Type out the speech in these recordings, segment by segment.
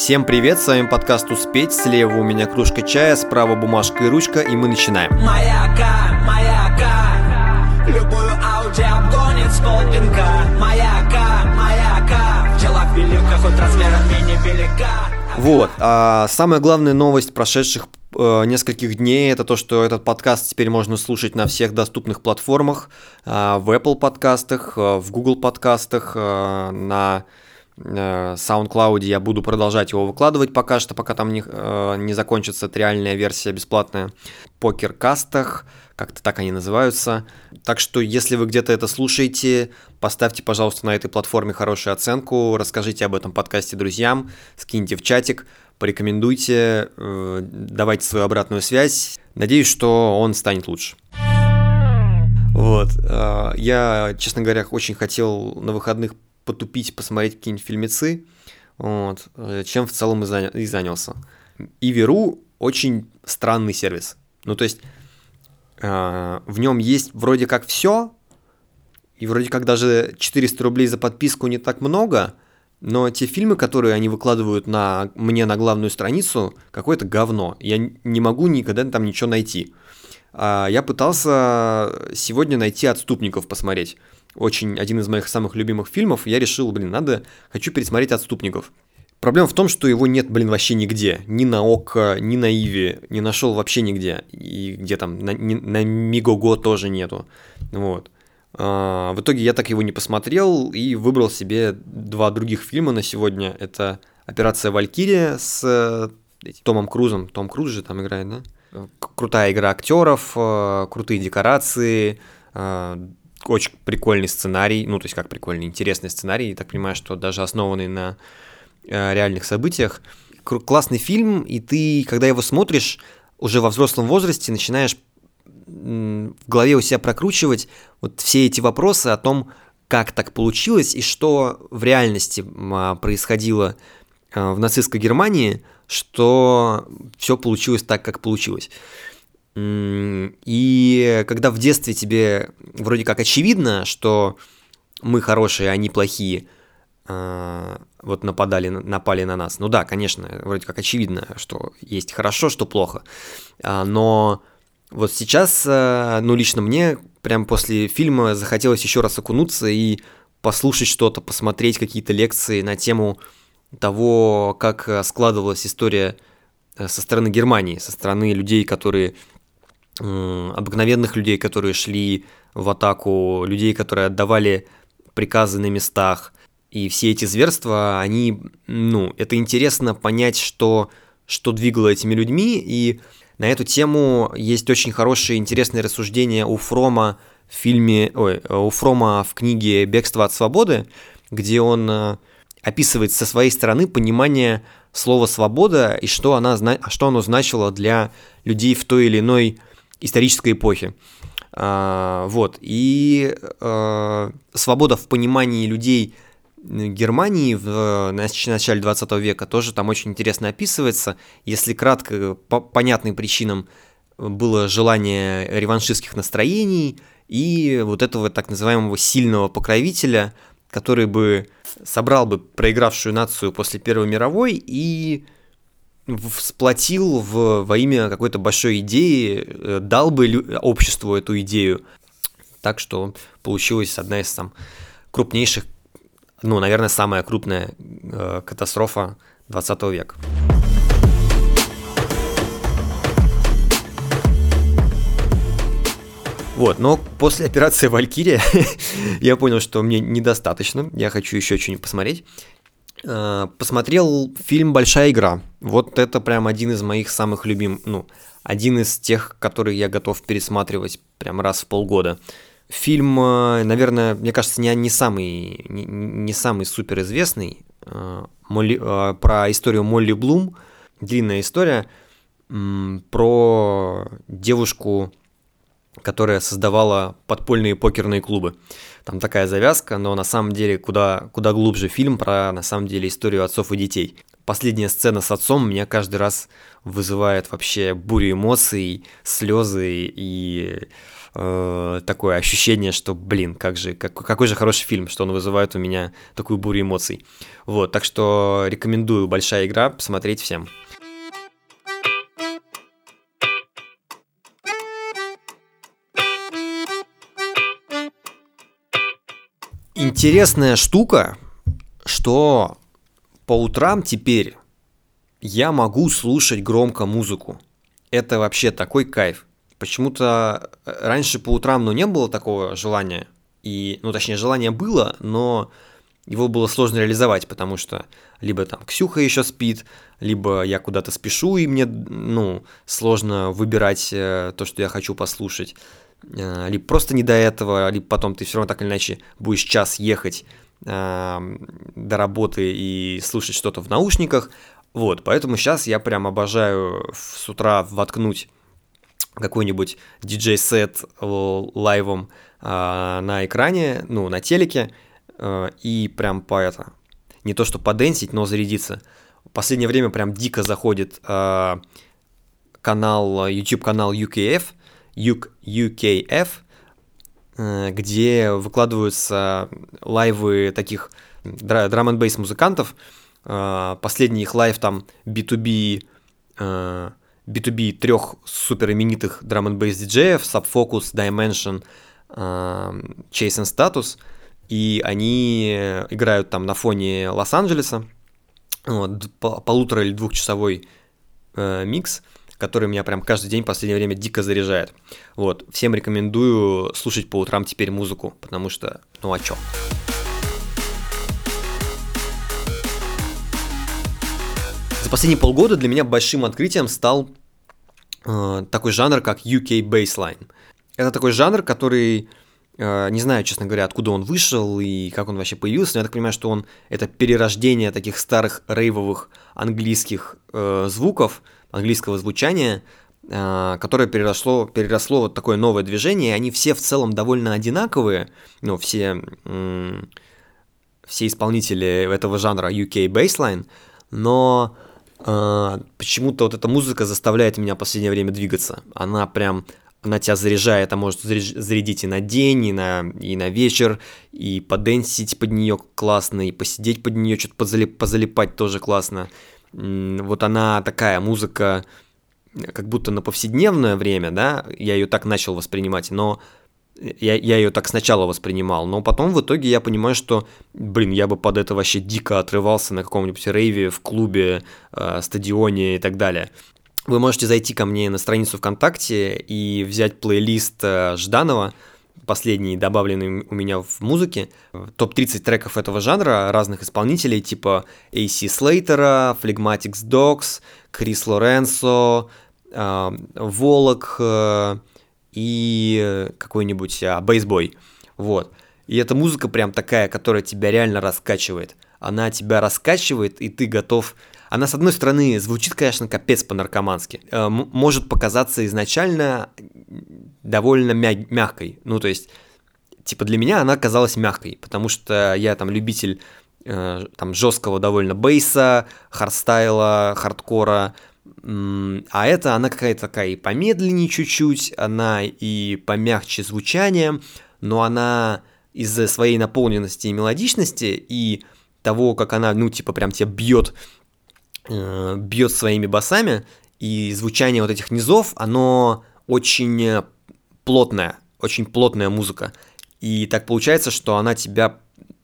Всем привет, с вами подкаст «Успеть». Слева у меня кружка чая, справа бумажка и ручка, и мы начинаем. Маяка, маяка, любую ауди обгонит с полпинка. Маяка, маяка, в делах велика, хоть размерами невелика. Вот, а самая главная новость прошедших э, нескольких дней это то, что этот подкаст теперь можно слушать на всех доступных платформах, э, в Apple подкастах, э, в Google подкастах, э, на SoundCloud я буду продолжать его выкладывать пока что, пока там не, э, не закончится триальная версия бесплатная. Покеркастах, как-то так они называются. Так что, если вы где-то это слушаете, поставьте, пожалуйста, на этой платформе хорошую оценку, расскажите об этом подкасте друзьям, скиньте в чатик, порекомендуйте, э, давайте свою обратную связь. Надеюсь, что он станет лучше. Вот. э, Я, честно говоря, очень хотел на выходных потупить, посмотреть какие-нибудь фильмецы, вот, э, чем в целом и, заня- и занялся. Иверу очень странный сервис. Ну, то есть, э, в нем есть вроде как все, и вроде как даже 400 рублей за подписку не так много, но те фильмы, которые они выкладывают на, мне на главную страницу, какое-то говно. Я не могу никогда там ничего найти. А, Я пытался сегодня найти «Отступников» посмотреть. Очень один из моих самых любимых фильмов. Я решил, блин, надо, хочу пересмотреть «Отступников». Проблема в том, что его нет, блин, вообще нигде. Ни на ОККО, ни на Иви. Не нашел вообще нигде. И где там, на, на Мигого тоже нету. Вот. А, В итоге я так его не посмотрел и выбрал себе два других фильма на сегодня. Это «Операция Валькирия» с э, Томом Крузом. Том Круз же там играет, да? Крутая игра актеров, э, крутые декорации, э, очень прикольный сценарий. Ну, то есть как прикольный, интересный сценарий. Я так понимаю, что даже основанный на э, реальных событиях. Классный фильм, и ты, когда его смотришь, уже во взрослом возрасте начинаешь в голове у себя прокручивать вот все эти вопросы о том, как так получилось и что в реальности а, происходило в нацистской Германии, что все получилось так, как получилось. И когда в детстве тебе вроде как очевидно, что мы хорошие, а они плохие, а, вот нападали, на- напали на нас. Ну да, конечно, вроде как очевидно, что есть хорошо, что плохо. А, Но вот сейчас, ну лично мне, прям после фильма захотелось еще раз окунуться и послушать что-то, посмотреть какие-то лекции на тему того, как а, складывалась история э, со стороны Германии, со стороны людей, которые обыкновенных людей, которые шли в атаку, людей, которые отдавали приказы на местах. И все эти зверства, они, ну, это интересно понять, что, что двигало этими людьми. И на эту тему есть очень хорошее интересное рассуждение у Фрома в фильме, ой, у Фрома в книге «Бегство от свободы», где он э, описывает со своей стороны понимание слова «свобода» и что, она, зна- что оно значило для людей в той или иной исторической эпохе. А, вот. И э, свобода в понимании людей Германии в э, нач- начале 20 века тоже там очень интересно описывается. Если кратко, по понятным причинам было желание реваншистских настроений и вот этого так называемого сильного покровителя, который бы собрал бы проигравшую нацию после Первой мировой и сплотил в, во имя какой-то большой идеи, э, дал бы обществу эту идею. Так что получилась одна из там крупнейших, ну, наверное, самая крупная э, катастрофа 20 века. Вот, но после операции Валькирия я понял, что мне недостаточно, я хочу еще что-нибудь посмотреть. Э, Посмотрел фильм «Большая игра». Вот это прям один из моих самых любимых, ну, один из тех, которые я готов пересматривать прям раз в полгода. Фильм, э, наверное, мне кажется, не, не самый, не, не самый суперизвестный. э, Молли- про историю Молли Блум. Длинная история про девушку, которая создавала подпольные покерные клубы. Там такая завязка, но на самом деле куда, куда глубже фильм про, на самом деле, историю отцов и детей. Последняя сцена с отцом меня каждый раз вызывает вообще бурю эмоций, слезы и э, такое ощущение, что, блин, как же, как, какой же хороший фильм, что он вызывает у меня такую бурю эмоций. Вот, так что рекомендую большая игра посмотреть всем. Интересная штука, что по утрам теперь я могу слушать громко музыку. Это вообще такой кайф. Почему-то э, раньше по утрам, ну, не было такого желания. И, ну, точнее, желание было, но его было сложно реализовать, потому что либо там Ксюха еще спит, либо я куда-то спешу, и мне, ну, сложно выбирать э, то, что я хочу послушать. Э, либо просто не до этого, либо потом ты все равно так или иначе будешь час ехать э, до работы и слушать что-то в наушниках. Вот, поэтому сейчас я прям обожаю с утра воткнуть какой-нибудь диджей-сет лайвом э, на экране, ну, на телеке, э, и прям по это, не то что поденсить, но зарядиться. В последнее время прям дико заходит э, канал, YouTube-канал UKF, UKF, э, где выкладываются лайвы таких drum and bass музыкантов. Э, последний их live там B2B, B2B трех супер именитых drum and bass диджеев, Sub Focus, Dimension, Chase and Status, и они играют там на фоне Лос-Анджелеса, вот, полутора или двухчасовой э, микс – который меня прям каждый день в последнее время дико заряжает. Вот, всем рекомендую слушать по утрам теперь музыку, потому что, ну а чё? За последние полгода для меня большим открытием стал э, такой жанр, как UK Baseline. Это такой жанр, который не знаю, честно говоря, откуда он вышел и как он вообще появился, но я так понимаю, что он это перерождение таких старых рейвовых английских э, звуков, английского звучания, а, которое переросло, переросло вот такое новое движение, они все в целом довольно одинаковые, ну, все, все исполнители этого жанра UK Baseline, но э, почему-то вот эта музыка заставляет меня в последнее время двигаться. Она прям, она тебя заряжает, а может зарядить и на день, и на, и на вечер, и поденсить под нее классно, и посидеть под нее, что-то позалип, позалипать тоже классно вот она такая музыка, как будто на повседневное время, да, я ее так начал воспринимать, но я, я ее так сначала воспринимал, но потом в итоге я понимаю, что, блин, я бы под это вообще дико отрывался на каком-нибудь рейве, в клубе, э, стадионе и так далее. Вы можете зайти ко мне на страницу ВКонтакте и взять плейлист э, Жданова, последний добавленный у меня в музыке. Топ-30 треков этого жанра разных исполнителей, типа AC Slater, Phlegmatics Dogs, Крис Лоренсо, э, Волок э, и какой-нибудь Бейсбой. Вот. И эта музыка прям такая, которая тебя реально раскачивает. Она тебя раскачивает, и ты готов она, с одной стороны, звучит, конечно, капец по-наркомански. Э, может показаться изначально довольно мя- мягкой. Ну, то есть, типа, для меня она казалась мягкой, потому что я там любитель э, там жесткого довольно бейса, хардстайла, хардкора, а это она какая-то такая и помедленнее чуть-чуть, она и помягче звучанием, но она из-за своей наполненности и мелодичности и того, как она, ну, типа, прям тебя бьет э, бьет своими басами, и звучание вот этих низов, оно очень плотное, очень плотная музыка. И так получается, что она тебя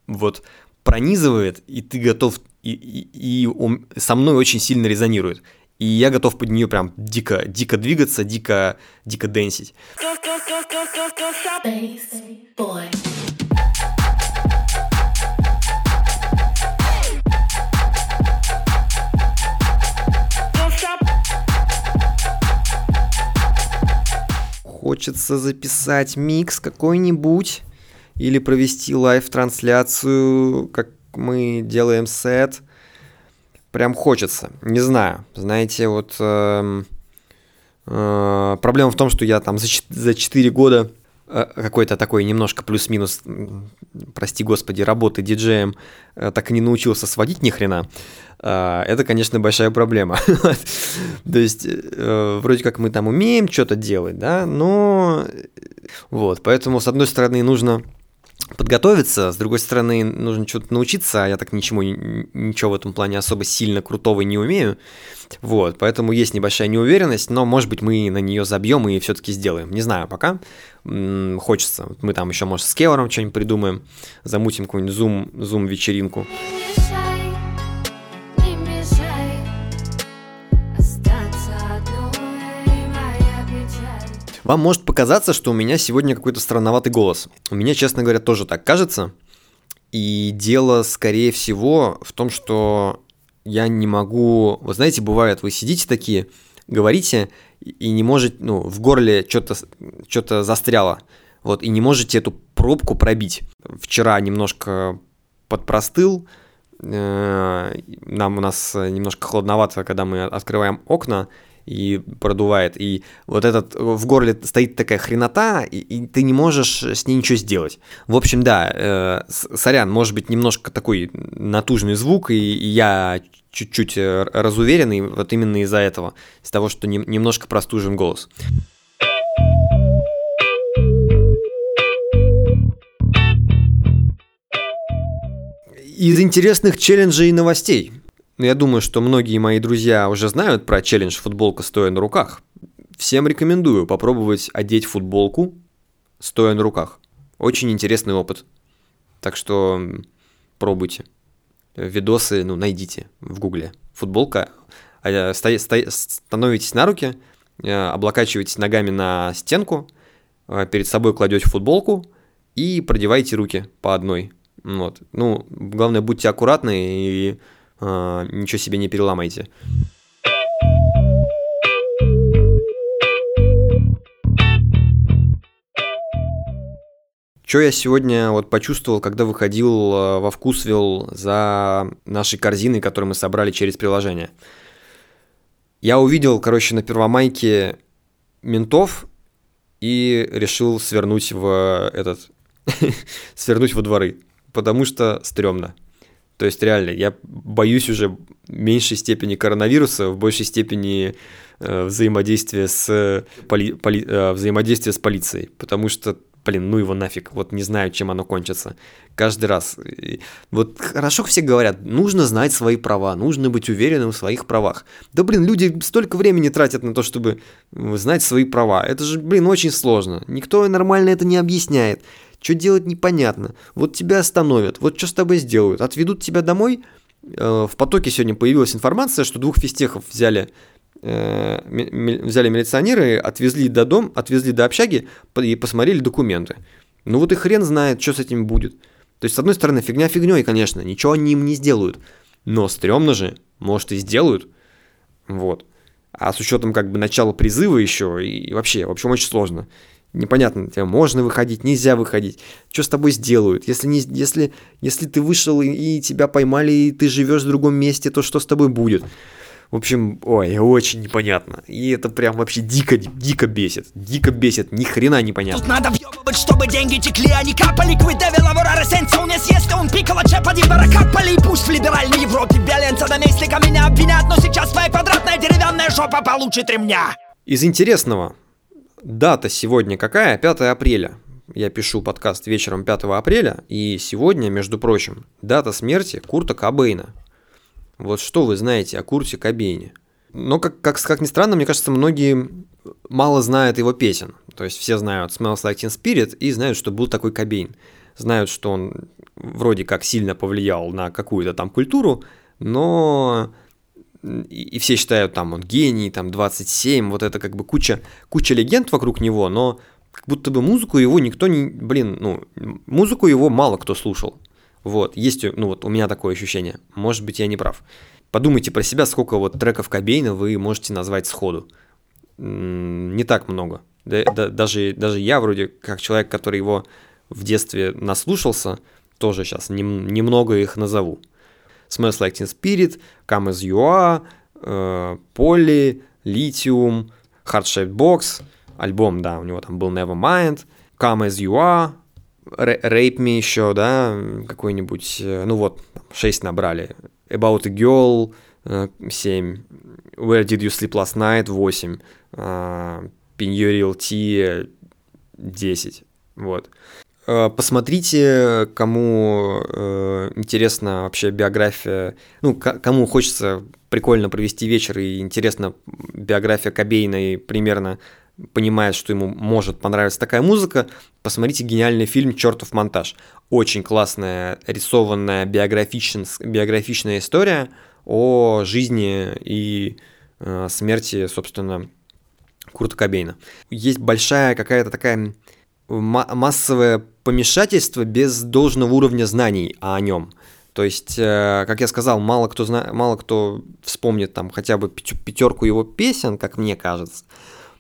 вот пронизывает, и ты готов, и, и, и со мной очень сильно резонирует. И я готов под нее прям дико, дико двигаться, дико, дико дэнсить. Хочется записать микс какой-нибудь или провести live-трансляцию, как мы делаем сет. Прям хочется. Не знаю. Знаете, вот э, э, проблема в том, что я там за, за 4 года какой-то такой немножко плюс-минус, прости господи, работы диджеем э, так и не научился сводить ни хрена. А, это, конечно, большая проблема. То есть, э, вроде как мы там умеем что-то делать, да, но Вот, поэтому, с одной стороны, нужно подготовиться, с другой стороны, нужно что-то научиться, а я так ничему, ничего в этом плане особо сильно крутого не умею. Вот, поэтому есть небольшая неуверенность, но, может быть, мы на нее забьем и все-таки сделаем. Не знаю пока. М-м, хочется. Мы там еще, может, с Кеваром что-нибудь придумаем, замутим какую-нибудь зум, зум-вечеринку. Вам может показаться, что у меня сегодня какой-то странноватый голос. У меня, честно говоря, тоже так кажется. И дело, скорее всего, в том, что я не могу... Вы знаете, бывает, вы сидите такие, говорите, и не можете, ну, в горле что-то что застряло. Вот, и не можете эту пробку пробить. Вчера немножко подпростыл, э, нам у нас немножко холодновато, когда мы открываем окна, и продувает. И вот этот в горле стоит такая хренота, и, и ты не можешь с ней ничего сделать. В общем, да, э, сорян, может быть немножко такой натужный звук, и, и я чуть-чуть э, разуверенный вот именно из-за этого, из того, что не, немножко простужен голос. Из интересных челленджей и новостей. Но я думаю, что многие мои друзья уже знают про челлендж футболка стоя на руках. Всем рекомендую попробовать одеть футболку стоя на руках. Очень интересный опыт. Так что пробуйте. Видосы, ну, найдите в гугле. Футболка. А, сто, становитесь на руки, э, облокачиваетесь ногами на стенку, э, перед собой кладете футболку и продеваете руки по одной. Вот. Ну, главное, будьте аккуратны и а, ничего себе не переломайте. Что я сегодня вот почувствовал, когда выходил а, во Вкусвилл за нашей корзиной, которую мы собрали через приложение? Я увидел, короче, на Первомайке ментов и решил свернуть в этот... свернуть во дворы, потому что стрёмно. То есть реально, я боюсь уже в меньшей степени коронавируса, в большей степени э, взаимодействия с, поли, поли, э, взаимодействия с полицией, потому что, блин, ну его нафиг, вот не знаю, чем оно кончится. Каждый раз. Вот хорошо все говорят, нужно знать свои права, нужно быть уверенным в своих правах. Да, блин, люди столько времени тратят на то, чтобы знать свои права. Это же, блин, очень сложно. Никто нормально это не объясняет. Что делать непонятно. Вот тебя остановят, вот что с тобой сделают. Отведут тебя домой. Э, в потоке сегодня появилась информация, что двух физтехов взяли э, взяли милиционеры, отвезли до дом, отвезли до общаги и посмотрели документы. Ну вот и хрен знает, что с этим будет. То есть, с одной стороны, фигня фигней, конечно, ничего они им не сделают. Но стрёмно же, может и сделают. Вот. А с учетом как бы начала призыва еще и вообще, в общем, очень сложно непонятно, тебе можно выходить, нельзя выходить, что с тобой сделают, если, не, если, если ты вышел и, и тебя поймали, и ты живешь в другом месте, то что с тобой будет? В общем, ой, очень непонятно. И это прям вообще дико, дико бесит. Дико бесит, ни хрена непонятно. Тут надо въебывать, чтобы деньги текли, а не капали. Квиде lavora senza un если он пикала чепа di баракапали. Пусть в либеральной Европе беленца да меслика меня обвинят, но сейчас твоя квадратная деревянная жопа получит ремня. Из интересного, Дата сегодня какая? 5 апреля. Я пишу подкаст вечером 5 апреля, и сегодня, между прочим, дата смерти Курта Кобейна. Вот что вы знаете о Курте Кобейне? Но, как, как, как ни странно, мне кажется, многие мало знают его песен. То есть все знают Smells Like Teen Spirit и знают, что был такой Кобейн. Знают, что он вроде как сильно повлиял на какую-то там культуру, но и, все считают, там, он гений, там, 27, вот это как бы куча, куча легенд вокруг него, но как будто бы музыку его никто не, блин, ну, музыку его мало кто слушал. Вот, есть, ну вот у меня такое ощущение, может быть, я не прав. Подумайте про себя, сколько вот треков Кобейна вы можете назвать сходу. Не так много. Да, да, даже, даже я вроде как человек, который его в детстве наслушался, тоже сейчас нем, немного их назову. Smells Like Teen Spirit, Come As You Are, э, Polly, Lithium, Heart Shaped Box, альбом, да, у него там был Nevermind, Come As You Are, Rape Me еще, да, какой-нибудь, э, ну вот, 6 набрали, About a Girl, 7, Where Did You Sleep Last Night, 8, uh, Pin Your Real Tea, 10. Вот. Э, посмотрите, кому э, интересна вообще биография, ну, кому хочется прикольно провести вечер и интересна биография Кобейна и примерно понимает, что ему может понравиться такая музыка, посмотрите гениальный фильм «Чертов монтаж». Очень классная рисованная биографичная, история о жизни и э, смерти, собственно, Курта Кобейна. Есть большая какая-то такая массовое помешательство без должного уровня знаний о нем. То есть, э, как я сказал, мало кто, зна... мало кто вспомнит там хотя бы пятерку его песен, как мне кажется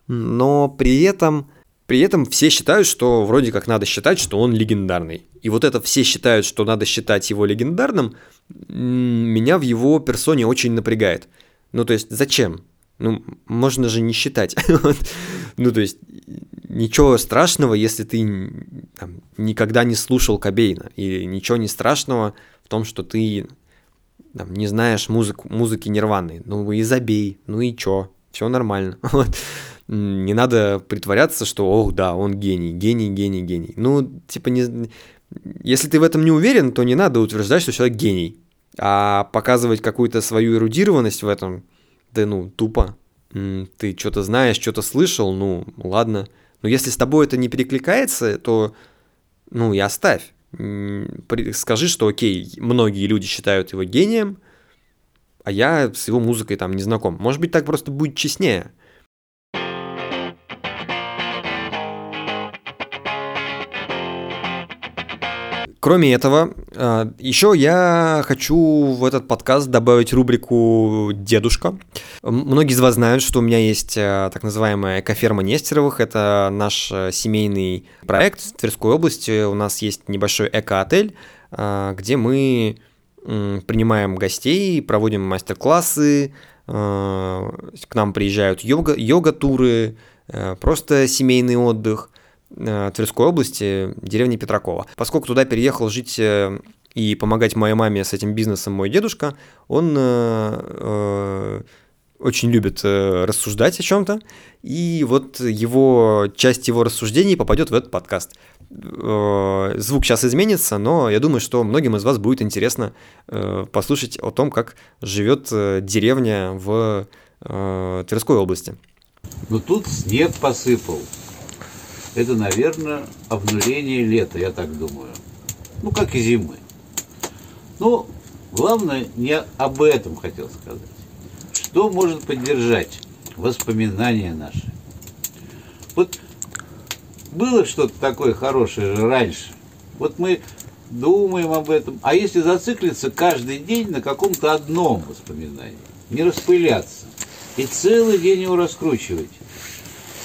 но при этом, при этом все считают, что вроде как надо считать, что он легендарный. И вот это все считают, что надо считать его легендарным, меня в его персоне очень напрягает. Ну, то есть, зачем? Ну, можно же не считать. ну, то есть, ничего страшного, если ты там, никогда не слушал Кобейна. И ничего не страшного в том, что ты там, не знаешь музыку, музыки Нирваны. Ну и забей, ну и чё, все нормально. Вот не надо притворяться, что, ох, да, он гений, гений, гений, гений. Ну, типа, не... если ты в этом не уверен, то не надо утверждать, что человек гений. А показывать какую-то свою эрудированность в этом, да ну, тупо. Ты что-то знаешь, что-то слышал, ну, ладно. Но если с тобой это не перекликается, то, ну, и оставь. Скажи, что, окей, многие люди считают его гением, а я с его музыкой там не знаком. Может быть, так просто будет честнее. Кроме этого, а, еще я хочу в этот подкаст добавить рубрику «Дедушка». Многие из вас знают, что у меня есть а, так называемая экоферма Нестеровых. Это наш а, семейный проект в Тверской области. У нас есть небольшой эко-отель, где мы принимаем гостей, проводим мастер-классы, к нам приезжают йога, йога-туры, просто семейный отдых – Э, Тверской области, деревни Петракова. Поскольку туда переехал жить э, и помогать моей маме с этим бизнесом мой дедушка, он э, очень любит рассуждать о чем-то, и вот его часть его рассуждений попадет в этот подкаст. Звук сейчас изменится, но я думаю, что многим из вас будет интересно послушать о том, как живет деревня в Тверской области. Ну тут снег посыпал, это, наверное, обнуление лета, я так думаю. Ну, как и зимы. Но главное, не об этом хотел сказать. Что может поддержать воспоминания наши? Вот было что-то такое хорошее же раньше. Вот мы думаем об этом. А если зациклиться каждый день на каком-то одном воспоминании, не распыляться и целый день его раскручивать,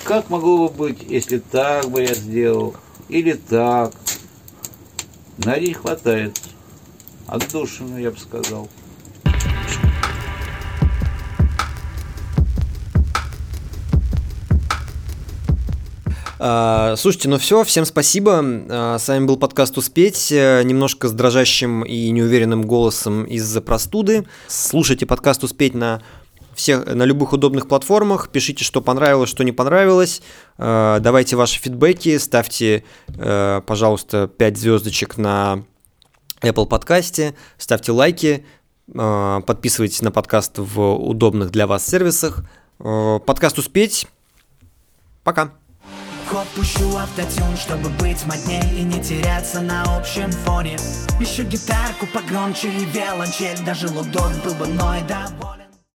как могло бы быть, если так бы я сделал, или так? На день хватает. Отдушину, я бы сказал. А, слушайте, ну все, всем спасибо. А, с вами был подкаст «Успеть», э, немножко с дрожащим и неуверенным голосом из-за простуды. Слушайте подкаст «Успеть» на всех, на любых удобных платформах. Пишите, что понравилось, что не понравилось. Э, давайте ваши фидбэки, ставьте, э, пожалуйста, 5 звездочек на Apple подкасте, ставьте лайки, э, подписывайтесь на подкаст в удобных для вас сервисах. Подкаст «Успеть». Пока. Ход пущу автотюн, чтобы быть модней и не теряться на общем фоне Еще гитарку погромче и виолончель Даже лудок был бы мной доволен